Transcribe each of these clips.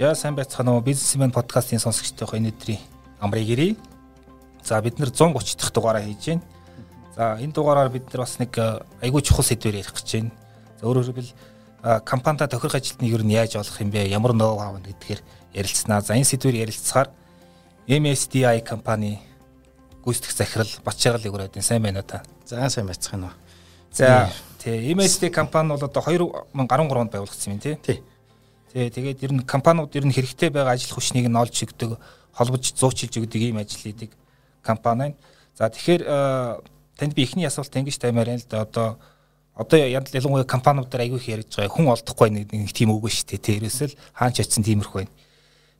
За сайн байцгаана уу бизнесмен подкастын сонсогчдоо өнөөдрийн амрыг ирье. За бид нэр 130 дахь дугаараа хийж байна. За энэ дугаараар бид нар бас нэг айгүй чухал сэдвээр ярих гэж байна. За өөрөөр хэлбэл компанида тохирох ажилтныг юу нь яаж олох юм бэ? Ямар ноу хав гэдгээр ярилцсанаа. За энэ сэдвээр ярилцсаар MSDI компани гүйцэтгэх захирал Батчаргал өгөрөөдөн сайн байна уу та? За сайн байцгаана уу. За тий MSD компани бол одоо 2013 онд байгуулагдсан юм тий. Тий. Тий тэгээд ер нь компаниуд ер нь хэрэгтэй байгаа ажил хүчнийг нь олж өгдөг, холбож зуучилж өгдөг ийм ажил хийдэг компани. За тэгэхээр танд би ихний асуулт ингэж таймаар байна л да одоо одоо ялангуяа компаниудаар аягүй их ярьж байгаа хүн олдохгүй нэг нэг тийм үгүй шүү дээ. Тэ ерөөсөл хаач очсон тиймэрхүү байна.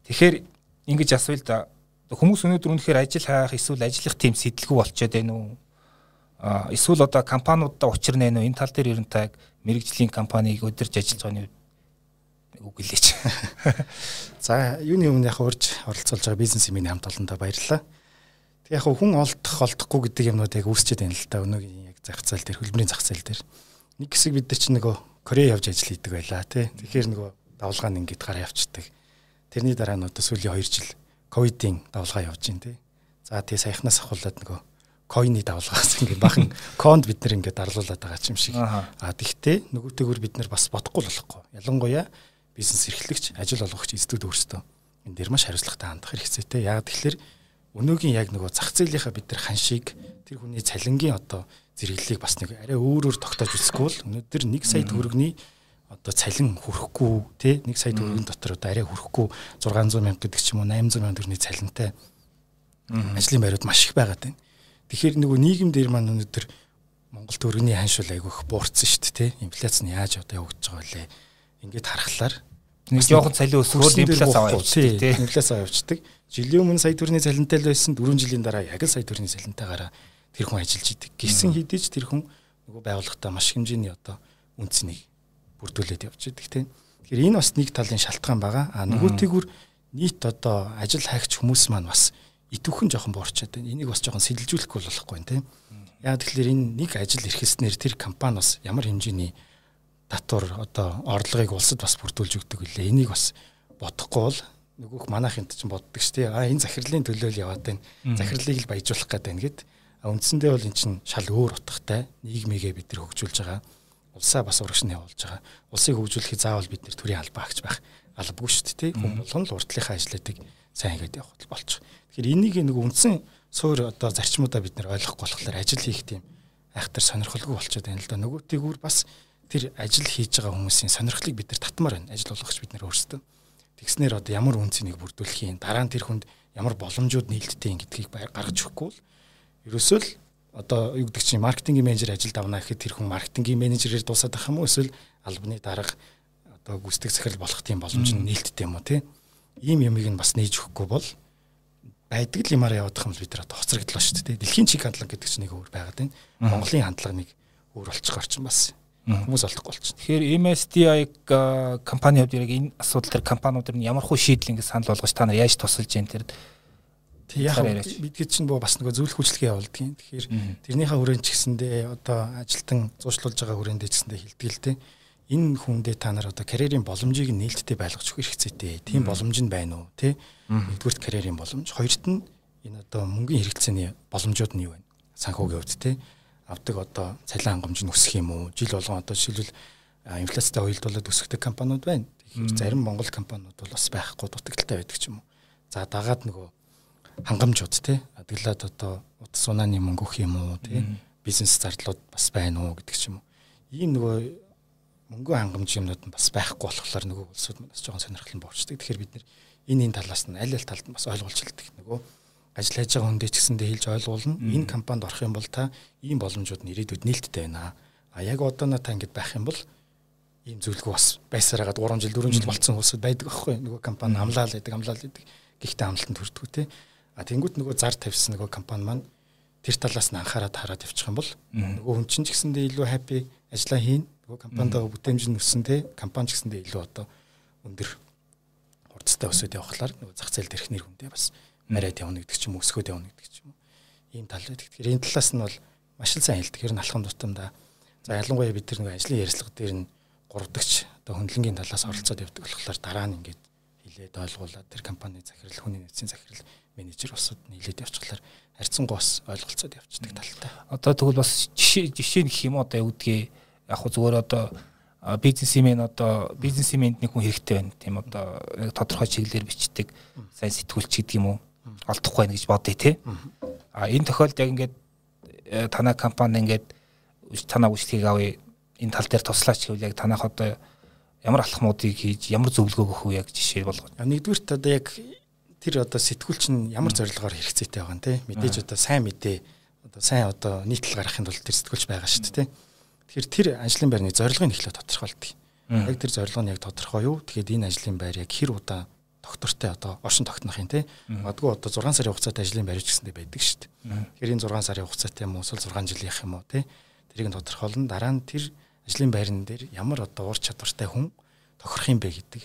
Тэгэхээр ингэж асууя л да хүмүүс өнөөдөр үнэхээр ажил хайх эсвэл ажиллах тийм сэтлэггүй болчиход байна уу? Эсвэл одоо компаниудаа учир нөө энэ тал дээр ер нь таг мэрэгжлийн компанийг өдөрж ажиллаж байгааны үг гэлээч. За юуны өмнө яг урьж оролцуулж байгаа бизнес эмийн хамт олондоо баярлалаа. Тэг яг хүн олдох олдохгүй гэдэг юмнууд яг үүсчээд байна л да. Өнөөгийн яг зах зээл дээр хөлбөрийн зах зээл дээр нэг хэсэг бид нар чинь нөгөө Корея явж ажил хийдэг байлаа тий. Тэгэхээр нөгөө давлгаа нь ингээд гараа явцдаг. Тэрний дараа нь одоо сүүлийн 2 жил ковидын давлгаа явж байна тий. За тэгээ саяхнаас ахуулаад нөгөө койны давлгаас ингээд бахан конд бид нар ингээд дарлуулад байгаа юм шиг. А тэгтээ нөгөөтэйгөр бид нар бас бодохгүй болохгүй. Ялангуяа бизнес эрхлэгч, ажил олгогч эзэдүүд өөрсдөө энэ дээр маш хариуцлагатай хандах хэрэгцээтэй. Яг тэгэхээр өнөөгийн яг нөгөө зах зээлийнхаа бид нар ханшийг тэр хүний цалингийн одоо зэрэглэлийг бас нэг арай өөрөөр тогтоож үзэхгүй бол өнөөдөр 1 сая төгрөгийн одоо цалин хүрэхгүй тий 1 сая төгрөгийн дотор одоо арай хүрэхгүй 600 мянга гэдэг ч юм уу 800 мянга төгрөгийн цалинтай ажлын байрууд маш их байгаад байна. Тэгэхээр нөгөө нийгэм дээр маань өнөөдөр Монгол төгрөгийн ханшуул айгүйх буурсан шүү дээ тий инфляц нь яаж одоо явагдаж байгаа вэ? Ингээд харахаар нэг жоохон цалин өсвөл инфляц аваа явчихдаг тий инфляц аваа явчихдаг. Жилийн өмнө сая төгрөгийн цалинтай л байсан 4 жилийн дараа яг л сая төгрөгийн цалинтайгаараа тэр хүн ажиллаж идэг. Гисэн хэдий ч тэр хүн нөгөө байгууллагатай маш хэмжээний одоо үнцнийг бүрдүүлээд явж идэг тийм. Тэгэхээр энэ бас нэг талын шалтгаан байгаа. А нөгөөтэйгүр нийт одоо ажил хайгч хүмүүс маань бас итвхэн жоохон буурчаад байна. Энийг бас жоохон сэлжүүлэхгүй болохгүй юм тийм. Яа тэгэхээр энэ нэг ажил эрхэснээр тэр компани бас ямар хэмжээний татвар одоо орлогыг улсад бас бүрдүүлж өгдөг үлээ. Энийг бас бодохгүй бол нөгөөх манайхын чинь боддог шүү дээ. А энэ захирлын төлөө л яваад байна. Захирлыг л баяжуулах гэдэг нь гээд үндсэндээ бол эн чинь шал өөр утгатай нийгмигээ бид нар хөгжүүлж байгаа улсаа бас урагш нь явуулж байгаа. Улсыг хөгжүүлэхэд заавал бид нэр төрийн албаа агч байх албагүй шүү дээ. Хүн болгон л урдлынхаа ажлуудыг сайн хийгээд явах болчих. Тэгэхээр энийг нэг үндсэн суур одоо зарчмуудаа бид нэр ойлгохгүй болохоор ажил хийх тийм айхтар сонирхолгүй болчиход байна л да. Нөгөөтэйгүр бас тэр ажил хийж байгаа хүмүүсийн сонирхлыг бид нар татмаар байна. Ажил болгоч бид нар өөрсдөө. Тэгснээр одоо ямар үнцнийг бүрдүүлэх юм, дараа нь тэр хүнд ямар боломжууд нээлттэй юм гэдгийг гаргаж өгөхгүй л ерөөсөө л одоо юу гэдэг чинь маркетингийн менежер ажилд авна гэхэд тэр хүн маркетингийн менежерээр дуусаад байх юм уу эсвэл албаны дарга одоо гүйцэтгэх захирал болох тийм боломж нь нээлттэй юм уу тий ийм юмыг нь бас нээж өгөхгүй бол байдаг л юмараа явах юм л бид нар одоо хоцрогдлоо шүү дээ. Дэлхийн чиг хандлага гэдэг чинь нэг өөр байгаад байна. Монголын хандлага нэг өөр болчих орчин бас. Хүмүүс олдохгүй болчих. Тэгэхээр MSDI компани хувьд яг энэ асуудал төр компаниуд нь ямар хөө шийдэл ингэ санал болгож та нар яаж тусалж जैन тэр яг бидгээд чинь боо бас нөгөө зөвлөх хүчлэгээ явуулдаг юм. Тэгэхээр тэрнийхээ хүрээнд ч гэсэндээ одоо ажилтан зуушлуулж байгаа хүрээндээ ч гэсэндээ хилдэг л дээ. Энэ хүндээ та нар одоо карьерийн боломжийг нээлттэй байлгаж өгөх хэрэгцээтэй. Тийм боломж нь байна уу? Тэ? Нэгдүгürt карьерийн боломж. Хоёрт нь энэ одоо мөнгөний хэрэгцээний боломжууд нь юу вэ? Санхүүгийн хувьд тэ? Авдаг одоо цалин хангамж нь өсөх юм уу? Жил болгон одоо жишээлбэл инфляцтай уялдуулаад өсгөх компаниуд байна. Тэгэхээр зарим Монгол компаниуд бол бас байхгүй дутагдaltaй байдаг ч юм уу. За дагаад нөгөө хангамжууд тий адаглаад одоо утас унааны мөнгө өгөх юм уу тий бизнес зардлууд бас байна уу гэдэг ч юм уу ийм нөгөө мөнгө хангамж юмнууд нь бас байхгүй болохоор нөгөө улсууд бас жоохон сонирхол нь буурчдаг тэгэхээр бид энэ энэ талаас нь аль аль талд нь бас ойлгуулж хэлдэг нөгөө ажил хийж байгаа хүндээ ч гэсэндээ хэлж ойлгуулна. Энэ компанид орох юм бол та ийм боломжууд нь ирээдүйд нээлттэй байна. А яг одоо на та ингэж байх юм бол ийм зөвлөгөө бас байсараад 3 жил 4 жил болцсон улсууд байдаг аахгүй. Нөгөө компани амлаал гэдэг амлаал гэдэг гэхдээ амлалтанд хүрдэггүй те. А тэнгуут нөгөө зар тавьсан нөгөө компани маань тэр талаас нь анхаарал хараад явчих юм бол нөгөө хүн чинь ч гэсэндээ илүү хаппи ажиллаа хийн нөгөө компанидаа бүтээмж нь өссөн те компани ч гэсэндээ илүү одоо өндөр хурцтай өсөд явхлаар нөгөө зах зээл дээрх нэр хүндээ бас марайд явна гэдэг ч юм өсгөөд явна гэдэг ч юм ийм тал байдаг. Тэгэхээр энэ талаас нь бол маш л сайн хэлдэг. Ер нь алхам тутамдаа за ялангуяа бид тэр нөгөө ажлын ярилцлага дээр нь гуравдагч одоо хөндлөнгийн талаас оролцоод явдаг болохоор дараа нь ингээд хилээд ойлгуулад тэр компани захирал хүний нөөцийн захирал менежер усуд нийлээд явчихлаар харьцангуй бас ойлголцоод явцдаг талтай. Одоо тэгвэл бас жишээ жишээ гэх юм одоо үүдгээ яг хөө зүгээр одоо бизнесмен одоо бизнесмэнд нэг хүн хэрэгтэй байна. Тийм одоо тодорхой чиглэлээр бичдэг сайн сэтгүүлч гэдэг юм уу? Олдохгүй байна гэж бодъё те. А энэ тохиолдолд яг ингээд э, танай компани ингээд танаа үйлчлэгийг авъя энэ тал дээр туслаач гэвэл яг танах одоо ямар алхмуудыг хийж ямар зөвлөгөө өгөх үү яг жишээ болгоо. Нэгдүгürt одоо яг тэр одоо сэтгүүлч нь ямар зорилгоор хэрэгцээтэй байгаа юм те мэдээж одоо сайн мэдээ одоо сайн одоо нийтлэл гаргахын тулд тэр сэтгүүлч байгаа шүү дээ те. Тэгэхээр тэр ажлын байрны зорилгыг эхлээд тодорхойлдог. Яг тэр зорилго нь яг тодорхой юу? Тэгэхээр энэ ажлын байр яг хэр удаа доктортой одоо оршин тогтнох юм те. Магадгүй одоо 6 сарын хугацаатай ажлын байр гэсэндээ байдаг шүү дээ. Тэгэхээр энэ 6 сарын хугацаатай юм уу эсвэл 6 жилийнх юм уу те. Тэрийг нь тодорхойлно. Дараа нь тэр ажлын байран дээр ямар одоо ур чадвартай хүн тохирох юм бэ гэдэг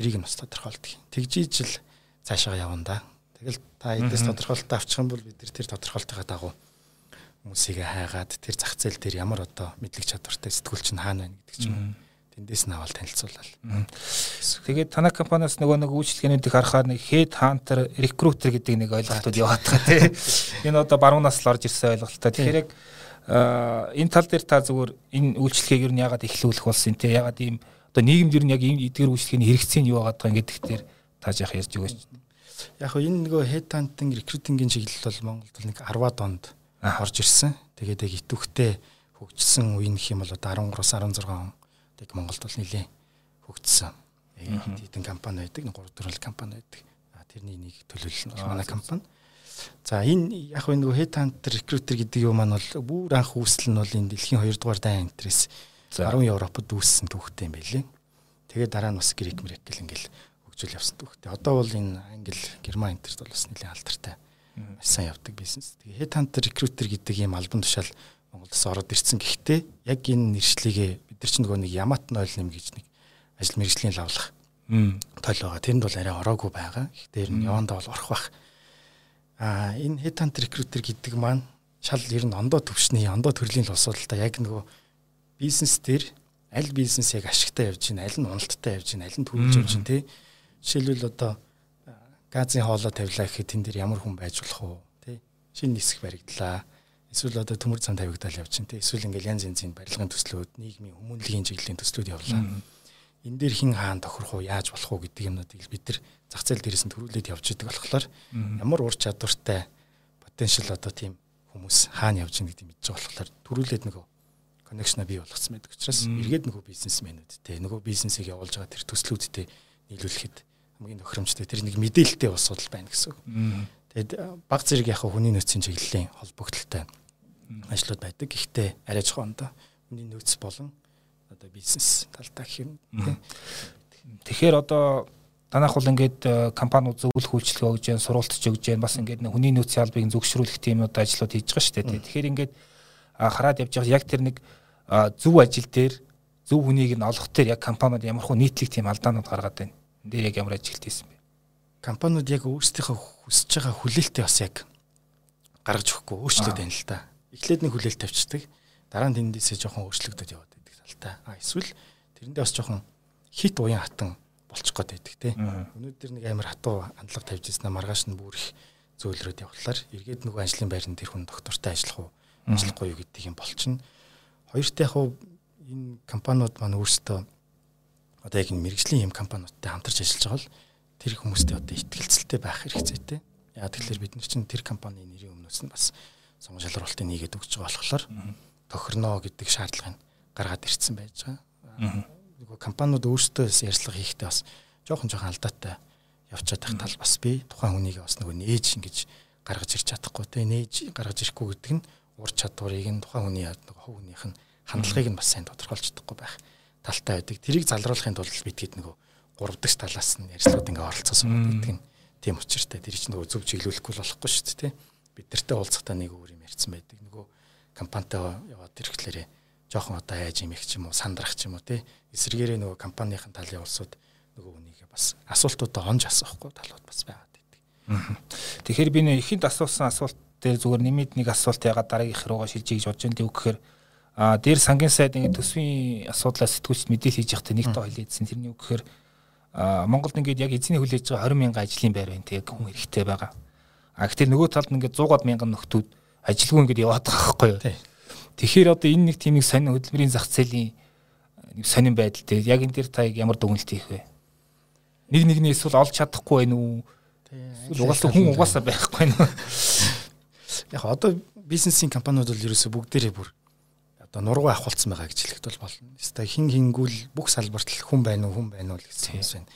тэрийг нь бас тодорхойлдог. Тэгжиж л цаашаа явна да. Тэгэл та эдээс тодорхойлолтоо авчих юм бол бид тэр тодорхойлтын дагуу хүмүүсийг хайгаад тэр зах зээл дээр ямар одоо мэдлэг чадвартай сэтгүүлч нь хаана байна гэдэг ч юм. Тэндээс нь аваад танилцуулаад. Тэгээд танай компаниас нөгөө нэг үйлчлэгээнүүдийг харахаар нэг head hunter, recruiter гэдэг нэг ойлголтууд яваад байгаа тийм. Энэ одоо баруун нас л орж ирсэн ойлголттой. Тэгэхээр яг энэ тал дээр та зүгээр энэ үйлчлэгийг юу яагаад эхлүүлэх болсон тийм. Яагаад ийм одоо нийгэмд юу яг ийм эдгээр үйлчлэгийн хэрэгцээ нь юу байгаа гэдэг дээр тааж яах ярьж өгөөч. Яг энэ нөгөө head hunting, recruiting-ийн чиглэл бол Монголд нэг 10-аад онд орж ирсэн. Тэгээд яг итвэхтэй хөгжсөн үе нөх юм бол одоо 13-аас 16 он тэг Монголд бол нэлээд хөгжсөн. Хэдэн компани байдаг, 3 төрөл компани байдаг. Тэрний нэг төлөөлөл нь манай компани. За энэ яг нэг headhunter recruiter гэдэг юм маань бол бүр анх үүсэл нь бол энэ дэлхийн 2 дугаар дайн энтрээс 10 Европод үүссэн түүхтэй юм байлээ. Тэгээд дараа нь бас грек мрек гэл ингээл хөгжүүл явсан түүхтэй. Одоо бол энэ англи, герман энтерт бол бас нэлээд алдартай маш сайн явдаг бизнес. Тэгээ headhunter recruiter гэдэг ийм албан тушаал Монголдос ороод ирсэн. Гэхдээ яг энэ нэршлигээ бид нар чинь нөгөө нэг Ямат нойл нэм гэж нэг ажил мэргэжлийн лавлах тойл байгаа. Тэрэнд бол арай ороогүй байгаа. Гэхдээ нь явандаа бол орох бах. Аа энэ headhunter recruiter гэдэг маань шал ер нь ондоо төвшний ондоо төрлийн л асуудалтай яг нөгөө бизнес дээр аль бизнес яг ашигтай явж байна, аль нь уналттай явж байна, аль нь төрүүлж явж байна тий. Жишээлбэл одоо газын хоолой тавилаа гэхэд тэн дээр ямар хүн байж болох уу тий шинэ нисэх баригдлаа. Эсвэл одоо төмөр зам тавигдал явчихин тий эсвэл ингээл янз янзын барилгын төслүүд нийгмийн хүмүүнлэгийн чиглэлийн төслүүд явлаа. Энэ дээр хин хаан тохирох уу яаж болох уу гэдэг юмнуудыг бид нар зах зээл дээрээс нь төрүүлээд явж идэг болохоор ямар ур чадвартай потенциал одоо тийм хүмүүс хаана явж байгаа гэдэг мэдж байгаа болохоор төрүүлээд нөгөө коннекшн бий болгоцсон байдаг учраас эргээд нөгөө бизнесмэнүүд те нөгөө бизнесийг явуулж байгаа тэр төслүүдтэй нийлүүлэхэд хамгийн тохиромжтой тэр нэг мэдээлэлтэй улс судал байна гэсэн. Тэгэд э, баг зэрэг яг хүний нөөцийн чиглэлийн холбогдлолтой ажлууд байдаг. Гэхдээ арай жоохон да хүний нөөц болон одоо бизнес талдаа гэх юм. Тэгэхээр одоо Танах бол ингээд э, компаниуд зөвлөх үйлчлэг өгж, сургалтч өгж, бас ингээд хүний нөөцийн албыг зөвшрүүлэх тийм одоо ажлууд хийж байгаа шүү дээ. Тэгэхээр ингээд хараад явж байгаа яг тэр нэг зөв ажил дээр зөв хүнийг нь олох дээр яг компаниуд ямар хөө нийтлэг тийм алдаанууд гаргаад байна дээр яг ямар ажилт хийсэн бэ? Компаниуд яг өөрсдийнхөө хүсэж байгаа хүлээлтээ бас яг гаргаж өгөхгүй өөрчлөлт байна л да. Эхлээд нэг хүлээлт тавьчихдаг. Дараа нь тэндээсээ жоохон өөрчлөгдөд яваад байдаг талтай. А эсвэл тэрэндээ бас жоохон хит уян хатан болчих гээд байдаг те. Өнөөдөр нэг амар хатуу хандлага тавьж ирсэн маргааш нь бүр их зөөлрөөд явхлаар эргээд нөгөө ажлын байранд тэр хүн доктортой ажиллах уу ажиллахгүй юу гэдэг юм болчихно. Хоёрт яг энэ компаниуд маань өөрсдөө одоо яг энэ мэрэгжлийн юм компаниудтай хамтарч ажиллаж байгаа бол тэр хүмүүстэй одоо ихтгэлцэлтэй байх хэрэгцээтэй. Яг тэгэхээр бид нар чинь тэр компани нэрийн өмнөөс нь бас сонгон шалралтыг нийгээд өгч байгаа болохоор тохирно гэдэг шаардлагыг гаргаад ирсэн байж байгаа. Нөгөө компаниуд өөрсдөө ярьцлага хийхдээ бас жоохон жоохон алдаатай явчихад байх тал бас би тухайн хүнийг бас нөгөө нээж ингэж гаргаж ирч чадахгүй те нээж гаргаж ирэхгүй гэдэг нь ур чадварыг нь тухайн хүний нөгөө хов хүнийх нь хандлагыг нь бас сайн тодорхойлж чадахгүй байх талтай байдаг. Тэрийг залруулахын тулд бид хэд нөгөө гурав дахь талаас нь ярьцлууд ингээ оролцсон байдаг нь тийм учиртай. Тэр чинь нөгөө зөв чиглүүлэхгүй болохгүй шүү дээ. Бид нартай уулзахдаа нэг өөр юм ярьсан байдаг. Нөгөө компанитай яваад ирэхлээрээ жоохон одоо айж юм их ч юм уу сандрах ч юм уу тий. Эсвэргээрээ нөгөө компанийн талын улсууд нөгөө хүнийг бас асуултуудаа онж асуухгүй талууд бас байгаад байдаг. Тэгэхээр би нэг ихэнд асуусан асуулт дээр зүгээр нэмээд нэг асуулт ягаад дараагийнх руугаа шилжиж гэж бодож байна. Тэг үгээр А дээр сангийн сайд ингээд төсвийн асуудлаа сэтгүүлчд мэдээлэл хийж явахдаа нэгтэй хоёул ийдсэн. Тэрний үг гэхээр Монголд ингээд яг эзний хүлээж байгаа 20 мянган ажлын байр байна тэг хүн хэрэгтэй байгаа. А гэтэл нөгөө талд ингээд 100-аад мянган нөхдүүд ажилгүй ингээд яваад байгаа байхгүй юу? Тэгэхээр одоо энэ нэг тийм нэг сонин хөдөлмөрийн зах зээлийн нэг сонин байдал те яг энэ дээр та ямар дүгнэлт хийх вэ? Нэг нэгний эсвэл олж чадахгүй байх уу? Эсвэл угаасаа хүн угаасаа байхгүй нь. Яг одоо бизнесийн компаниуд бол ерөөсө бүгдээрээ бүр одоо нургуу авахулсан байгаа гэж хэлэхэд бол болно. Эсвэл хин хингүүл бүх салбарт хүн байна уу, хүн байна уу гэсэн юм байна.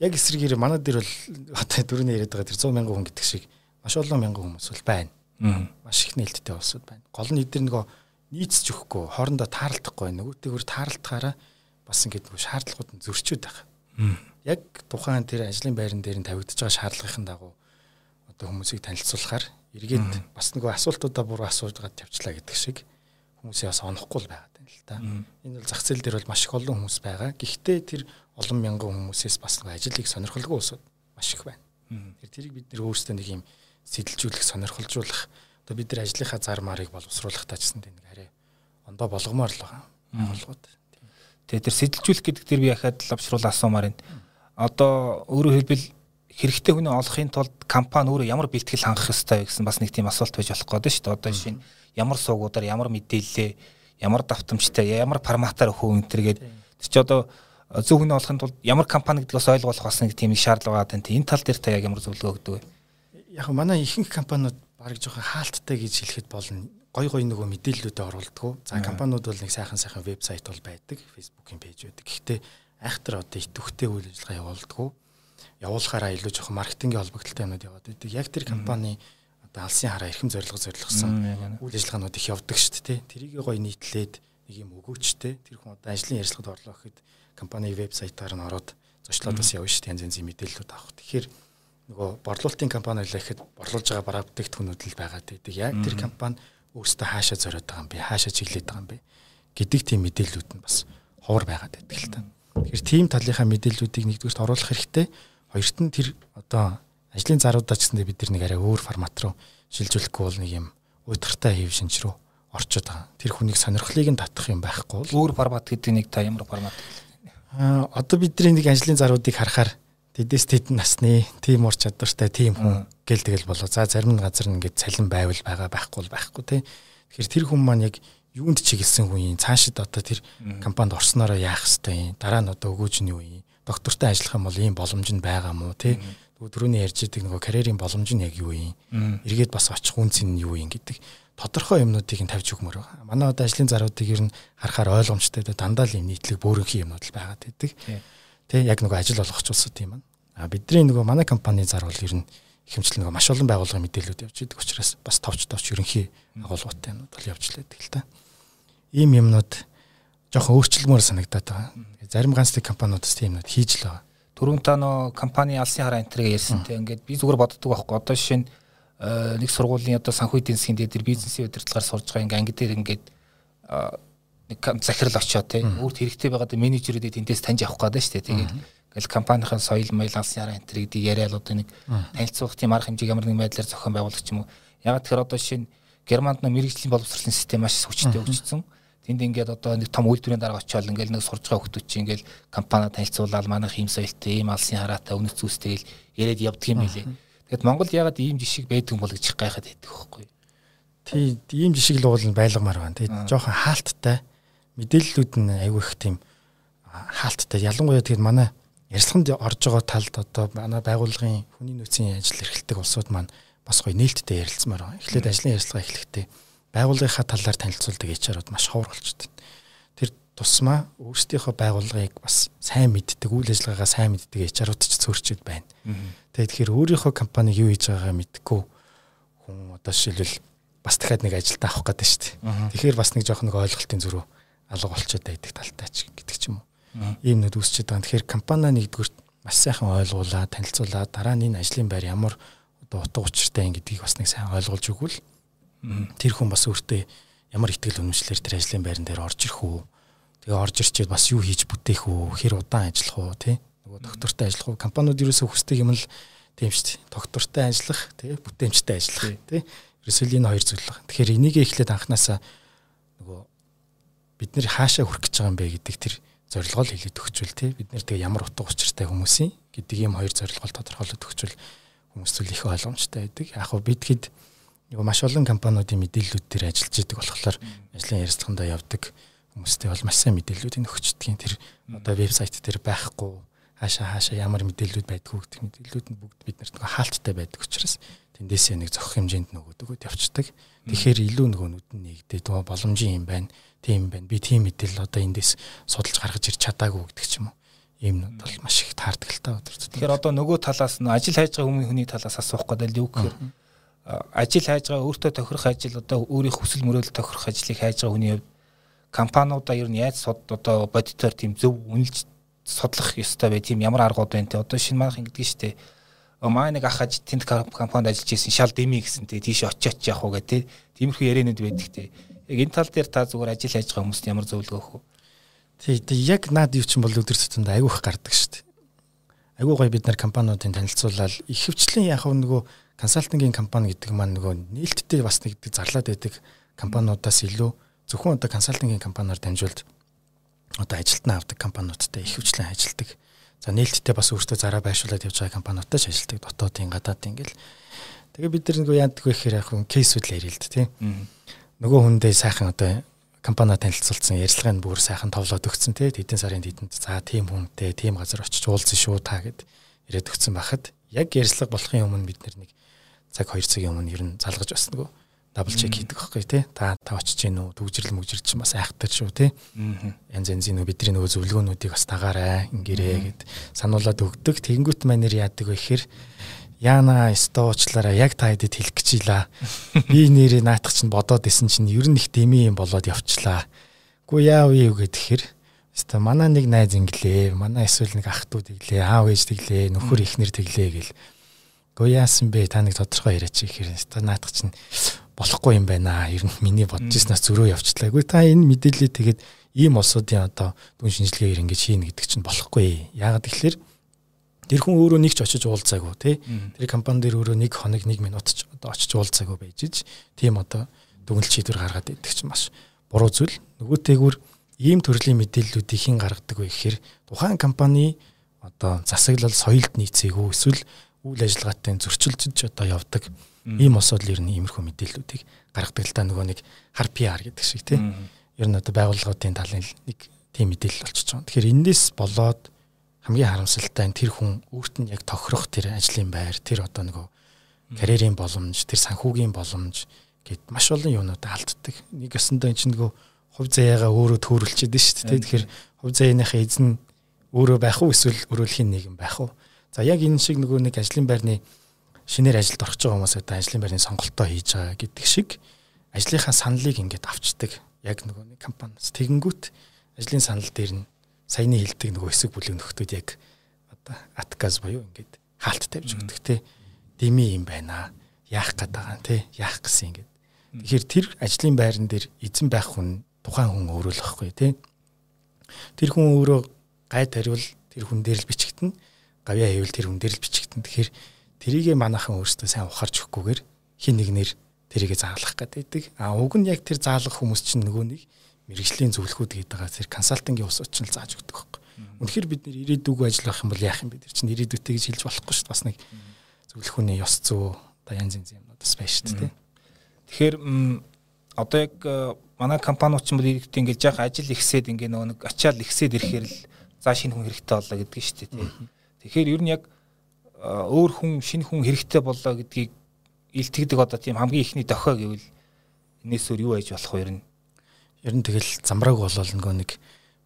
Яг эсрэгээр манай дээр бол одоо дөрөвний яриад байгаа тэр 100 мянган хүн гэдэг шиг маш олон мянган хүмүүс бол байна. Маш их нээлттэй улсууд байна. Гол нь эдгээр нөгөө нийцж өгөхгүй, хоорондоо тааралдахгүй нөгөөтэйгөр тааралтахаараа бас ингэдэг нөгөө шаардлагууд нь зөрчөөд байгаа. Яг тухайн тэр ажлын байран дээр нь тавигдж байгаа шаардлагын дагуу одоо хүмүүсийг танилцуулахаар эргээд бас нөгөө асуултуудаа буруу асууж байгаа тавьчлаа гэдэг шиг хүмүүсээ бас онохгүй л байгаад байна л да. Энэ бол зах зээл дээр бол маш их олон хүмүүс байгаа. Гэхдээ тэр олон мянган хүмүүсээс бас ажлыг сонирхолгүй улсууд маш их байна. Тэр тэрийг бид нэр өөрсдөө нэг юм сэтэлжүүлэх, сонирхолжуулах одоо бид нар ажлынхаа зар марыг боловсруулах тачсан тийм нэг арай ондоо болгомоор л байгаа. Болгоод. Тэгээ тэр сэтэлжүүлэх гэдэг дээр би яхад лавшруулаа асуумаар байна. Одоо өөрөөр хэлбэл хэрэгтэй хүнээ олохын тулд компани өөрөө ямар бэлтгэл хангах ёстой вэ гэсэн бас нэг тийм асуулт байж болох гэдэг шүү дээ. Одоо жишээ нь ямар суугуудаар ямар мэдээлэлээ ямар давтамжтай ямар форматаар өгөх юм тэргээд тэр чи одоо зөв хүнээ олохын тулд ямар компани гэдгийг бас ойлгох бас нэг тийм шаардлага байгаа тань. Энэ тал дээр та яг ямар зөвлөгөө өгдөг вэ? Яг манай ихэнх компаниуд баг жоохон хаалттай гэж хэлэхэд болно. Гой гой нөгөө мэдээллүүдэд оруулдаг. За компаниуд бол нэг сайхан сайхан вебсайт бол байдаг, фейсбુકийн пэйж байдаг. Гэхдээ айхтар одоо итвэхтэй үйл ажиллагаа явуулдаг явуулахаараа илүү жоохон маркетингийн холбогдолтой юмнууд яваад байдаг. Яг тэр компани одоо алсын хараа эрхэм зорилго зорилгосон үйл ажиллагаанууд их явдаг шүү дээ. Тэрийг гоё нийтлээд нэг юм өгөөчтэй. Тэр хүн одоо ажлын ярилцлагад орлоо гэхэд компани вебсайтаар нь ороод зочлоод бас явна шүү дээ. Янз янзын мэдээллүүд авах. Тэгэхээр нөгөө борлуулалтын компани л ихэд борлуулж байгаа бараа бүтээгдэхүүнүүд л байгаад байдаг. Яг тэр компани өөрсдөө хаашаа зориод байгаа юм бэ? Хаашаа чиглээд байгаа юм бэ? гэдэг тийм мэдээллүүд нь бас ховор байгаад байдаг л та. Тэгэхээр тийм талынхаа мэдээллүүдийг нэгдүгээрт оруулах хэрэгтэй. Хоёрт нь тэр одоо ажлын заруудаа ч гэсэндээ бид нар нэг арай өөр формат руу шилжүүлэхгүй бол нэг юм уйдгартай хэв шинж рүү орчод байгаа. Тэр хүнийг сонирхлыг нь татах юм байхгүй бол өөр формат гэдэг нэг та ямар формат аа одоо бидний нэг ажлын заруудыг харахаар тэдэс тэдэн насны тийм ур чадвартай тийм хүн гэл тэгэл болоо. За зарим газар нь ингээд цалин байвал байгаа байхгүй бол байхгүй тий. Тэгэхээр тэр хүн маань яг юунд чиглэсэн хүн юм цаашид одоо тэр компанид орсноороо яах хэвтэй юм. Дараа нь одоо өгөөж нь юу юм доктортой ажиллах юм бол ийм боломж нь байгаа мó тий. Түрүүний ярьж идэг нөгөө карьерийн боломж нь яг юу юм. Эргээд бас очих үнц нь юу юм гэдэг тодорхой юмнуудыг нь тавьж өгмөр байгаа. Манай одоо ажлын заруудыг ер нь харахаар ойлгомжтой дандаа л юм нийтлэг бөөрөнхий юмнууд л байгаад байдаг. Тий яг нөгөө ажил олгохчулсууд юм байна. А бидний нөгөө манай компани зар бол ер нь ихэмжлэн нөгөө маш олон байгууллагын мэдээлэлүүд явж идэг учраас бас товч товч ерөнхий агуулгатай юмнууд бол явж лээдэг л та. Ийм юмнууд жоохон өөрчлөлмөр санагдаад байгаа. Зарим ганц тэг компаниудаас тийм нэг хийж л байгаа. Түрүүн та нөө компани алсын хараа энтрийг ярьсан те ингээд би зүгээр боддог байхгүй. Одоо жишээ нь э, нэг сургуулийн одоо санхүү эдийн засгийн дээр бизнесийн удирдлагаар сурж байгаа ингээ анги дээр ингээд нэг захирал очоо те өөрт хэрэгтэй байгаа менежерүүдээ тэндээс таньж авах гэдэг шүү дээ. Тэгээд ингээл компанийн соёл майл алсын хараа энтрийг ди яриад одоо нэг танилцуулах тийм арга хэмжээг ямар нэгэн байдлаар зохион байгуулагч юм уу. Яг тэгэхээр одоо жишээ нь Германд нөө мэрэгжлийн боловсролын систем маш хүчтэй өгчсөн. Тэнд ингээд одоо нэг том үйлдвэрийн дарга очиод ингээд нэг сурж байгаа хүмүүс чинь ингээд компани танилцуулаад манайх ийм соёлтой, ийм алсын хараатай, үнэт зүйлстэй л яриад явдаг юм билээ. Тэгэд Монголд ягаад ийм жишг байдаг бол гэж гайхаад байдаг байхгүй. Тий, ийм жишг л уул нь байлгамаар байна. Тэгээд жоохон хаалттай мэдээллүүд нь айгүй их тийм хаалттай. Ялангуяа тэгээд манай ярилцлаганд орж байгаа талд одоо манай байгууллагын хүний нөөцийн ажил эрхэлдэг улсууд маань бас гоё нээлттэй ярилцмаар байгаа. Эхлээд ажлын ярилцлага эхлэхдээ байгууллагынхаа талаар танилцуулдаг HR-ууд маш ховор болчтой. Тэр тусмаа өөрсдийнхөө байгууллагыг бас сайн мэддэг, үйл ажиллагаагаа сайн мэддэг HR-ууд ч цөөрчөд байна. Тэгээд тэгэхээр өөрийнхөө компаниг юу хийж байгаагаа мэдгүй хүн одоо жишээлбэл бас дахиад нэг ажилд авах гэдэг шүү дээ. Тэгэхээр бас нэг жоох нэг ойлголтын зөрүү алга болчиход байдаг талтай ч гэдэг ч юм уу. Ийм нүд үүсчихэд байгаа. Тэгэхээр компани нэгдүгээр маш сайхан ойлгуулаад танилцуулаад дараа нь энэ ажлын байр ямар одоо утга учиртай юм гэдгийг бас нэг сайн ойлгуулж өгвөл тэр хүн бас өөртөө ямар ихтгэл үнэмшлэр тэр ажлын байран дээр орж ирэх үү? Тэгээ орж ирчээд бас юу хийж бүтээх үү? Хэр удаан ажиллах уу? Тэ? Нөгөө доктортой ажиллах уу? Компаниуд ерөөсөө хүсдэг юм л тийм шүү дээ. Доктортой ажиллах, тэ? Бүтээмжтэй ажиллах, тэ? Ерөөсөө энэ хоёр зүйл байна. Тэгэхээр энийг эхлээд анханасаа нөгөө бид нэр хаашаа хүрэх гэж байгаа юм бэ гэдэг тэр зорилгоо л хэлээд өгчвөл тий бид нэр тэгээ ямар утга учиртай хүмүүсийн гэдэг ийм хоёр зорилгоо тодорхойлоод өгчвөл хүмүүс зүйл их ойлгомжтой байдаг. Яг хөө бид хэд нөгөө маш олон компаниудын мэдээллүүд дээр ажиллаж идэг болохоор ажлын ярилцлагандаа явдаг хүмүүстэй бол маш сайн мэдээллүүдийг өгчдөг. Тэр одоо вебсайт дээр байхгүй хаашаа хаашаа ямар мэдээллүүд байдгүй гэдэг мэдээллүүд нь бүгд бид нарт хаалттай байдаг учраас тэндээсээ нэг зохих хэмжээнд нөгөөд өгöd явцдаг. Тэгэхээр илүү нөгөө нүдэн нэгдээ тоо боломжийн юм байна. Тийм байна. Би тийм мэдээлэл одоо эндээс судалж гаргаж ирч чадаагүй гэдэг ч юм уу. Ийм нь бол маш их таардаг л та өдөр. Тэгэхээр одоо нөгөө талаас нь ажил хайж байгаа хүний талаас асуух гэдэг л юу гэхээр ажил хайж байгаа өөртөө тохирох ажил одоо өөрийн хүсэл мөрөөдөл тохирох ажлыг хайж байгаа хүний хувьд компаниудаа ер нь яаж сод одоо бодитоор тийм зөв үнэлж судлах ёстой бай тийм ямар аргууд байна те одоо шинэ манах ингэдэг штэ маа нэг ах аж тэнд компанид ажиллаж исэн шал дэмий гэсэн те тийш очиоч яах уу те. Тиймэрхүү яриануд байдаг те. Яг энэ тал дээр та зүгээр ажил хайж байгаа хүмүүст ямар зөвлөгөө өгөх вэ? Тий яг наад юу ч юм бол өдөр тутамд айгүйх гардаг штэ айгүй гоё бид нар компаниудын танилцуулаад ихэвчлэн яг нөгөө консалтингийн компани гэдэг маань нөгөө нээлттэй бас нэг зарлаад байдаг компаниудаас илүү зөвхөн одоо консалтингийн компаниар дамжуулж одоо ажилтнаа авдаг компаниудтай ихэвчлэн ажилдаг. За нээлттэй бас өөртөө зараа байршуулад явж байгаа компаниудтай ч ажилдаг. Дотоодын гадаадын ингээл. Тэгээ бид нар нөгөө яадаг вэ гэхээр яг хүн кейсүүд л ярил л дээ, тийм. Нөгөө хүндээ сайхан одоо компани танилцуулсан ярилцлагын бүр сайхан товлоод өгсөн тий тэдэн сарын тэдэнд за тийм хүнтэй тийм газар очиж уулзсан шүү та гэд ирээд өгсөн байхад яг ярилцлага болохын өмнө бид нэг цаг 2 цагийн өмнө ер нь залгаж бас нөгөө дабл чек хийдэг байхгүй тий. Та та очиж гин үү төгжрэл мөгжрэл чинь бас айхтар шүү тий. Янз янзын нөгөө бидний нөгөө зөвлөгөөнүүдийг бас дагаарай ингэрээ гэд сануулад өгдөг. Тэнгүүт манер яадаг вэ гэхээр Яна стоочлаараа яг та хэдэд хэлэх гэж ийла. Би нэрээ наатах чинь бодоод исэн чинь ер нь их дэмий юм болоод явчлаа. Гү яав юу гэхээр Өстө манай нэг найз инглээ. Манай эсвэл нэг ах トゥ тэглээ, аав ээж тэглээ, нөхөр ихнэр тэглээ гэл. Гү яасан бэ? Та нэг тодорхой яриач ихээр өстө наатах чинь болохгүй юм байна. Ер нь миний бодож ирснээс зөрөө явчихлаа. Үгүй та энэ мэдээллийг тэгээд ийм улсуудын одоо дүн шинжилгээгээр ингэж хийнэ гэдэг чинь болохгүй. Яагаад тэгэхээр тэр хүн өөрөө нэг ч очиж уулзаагүй тий. Тэр компани дээр өөрөө нэг хоног нэг минут ч одоо очиж уулзаагүй байж ич тийм одоо дүгнэлт шийдвэр гаргаад идэх чинь маш буруу зүйл. Нөгөөтэйгүр ийм төрлийн мэдээллүүдийг хэн гаргадаг вэ гэхээр тухайн компани одоо засаглал соёлд нийцээгүй эсвэл үйл ажиллагаатай зөрчилдөж одоо явдаг Ийм осод л ер нь иймэрхүү мэдээллүүдийг гаргадаг л та нөгөө нэг хар PR гэдэг шиг тий. Ер нь одоо байгууллагуудын талын нэг тийм мэдээлэл болчихж байгаа. Тэгэхээр эндээс болоод хамгийн харамсалтай нь тэр хүн өөрт нь яг тохирох тэр ажлын байр, тэр одоо нөгөө карьерийн боломж, тэр санхүүгийн боломж гэд маш олон юмнууд алддаг. Нэг өсөндөө энэ чинь нөгөө хувь заяагаа өөрөө төөрөлчихэд шүү дээ. Тэгэхээр хувь заяаныхаа эзэн өөрөө байх уу эсвэл өрөөлхийн нийгэм байх уу? За яг энэ шиг нөгөө нэг ажлын байрны шинээр ажилд орох байгаа хүмүүс одоо ажлын байрны сонголтоо хийж байгаа гэдэг шиг ажлынхаа саналыг ингээд авчдаг. Яг нөгөө нэг компаниас тэгэнгүүт ажлын санал дээр нь саяны хилдэг нөгөө хэсэг бүлэг нөхдүүд яг одоо атказ буюу ингээд хаалт тавьж өгдөг те. Дими юм байна. Яах гээд байгаа те. Яах гэсэн ингээд. Тэгэхээр тэр ажлын байран дээр эзэн байх хүн тухайн хүн өөрөө л байхгүй те. Тэр хүн өөрөө гай таривал тэр хүн дээр л бичигдэн. Гавьяа хийвэл тэр хүн дээр л бичигдэн. Тэгэхээр тэрийгэ манайхан өөрсдөө сайн ухаарч өгөхгүйгээр хин нэгнэр тэрийгэ заалгах гэдэг. А уг нь яг тэр заалгах хүмүүс чинь нөгөө нэг мэрэгжлийн зөвлөхүүд гэдэг байгаа тэр консалтингийн ус очил зааж өгдөг байхгүй. Үнэхээр бид нэр ирээдүгөө ажиллах юм бол яах юм бэ? Тэр чинь ирээдүйтэй гэж хэлж болохгүй шүү дээ. Бас нэг зөвлөхүүний ёс зүй одоо янз янз юмнууд бас байна шүү дээ. Тэгэхээр одоо яг э, манай компаниуд ч юм бол иргэд ингэж яг ажил ихсээд ингээ нөгөө нэг ачаал ихсээд ирэхээр л за шинэ хүн хэрэгтэй боллоо гэдэг шүү дээ. Тэгэхээр ер нь яг өөр хүн шинэ хүн хэрэгтэй боллоо гэдгийг илтгэдэг одоо тийм хамгийн ихний дохой гэвэл энэс өөр юу ээж болох вэ ер нь ер нь тэгэл замбрааг болол нөгөө нэг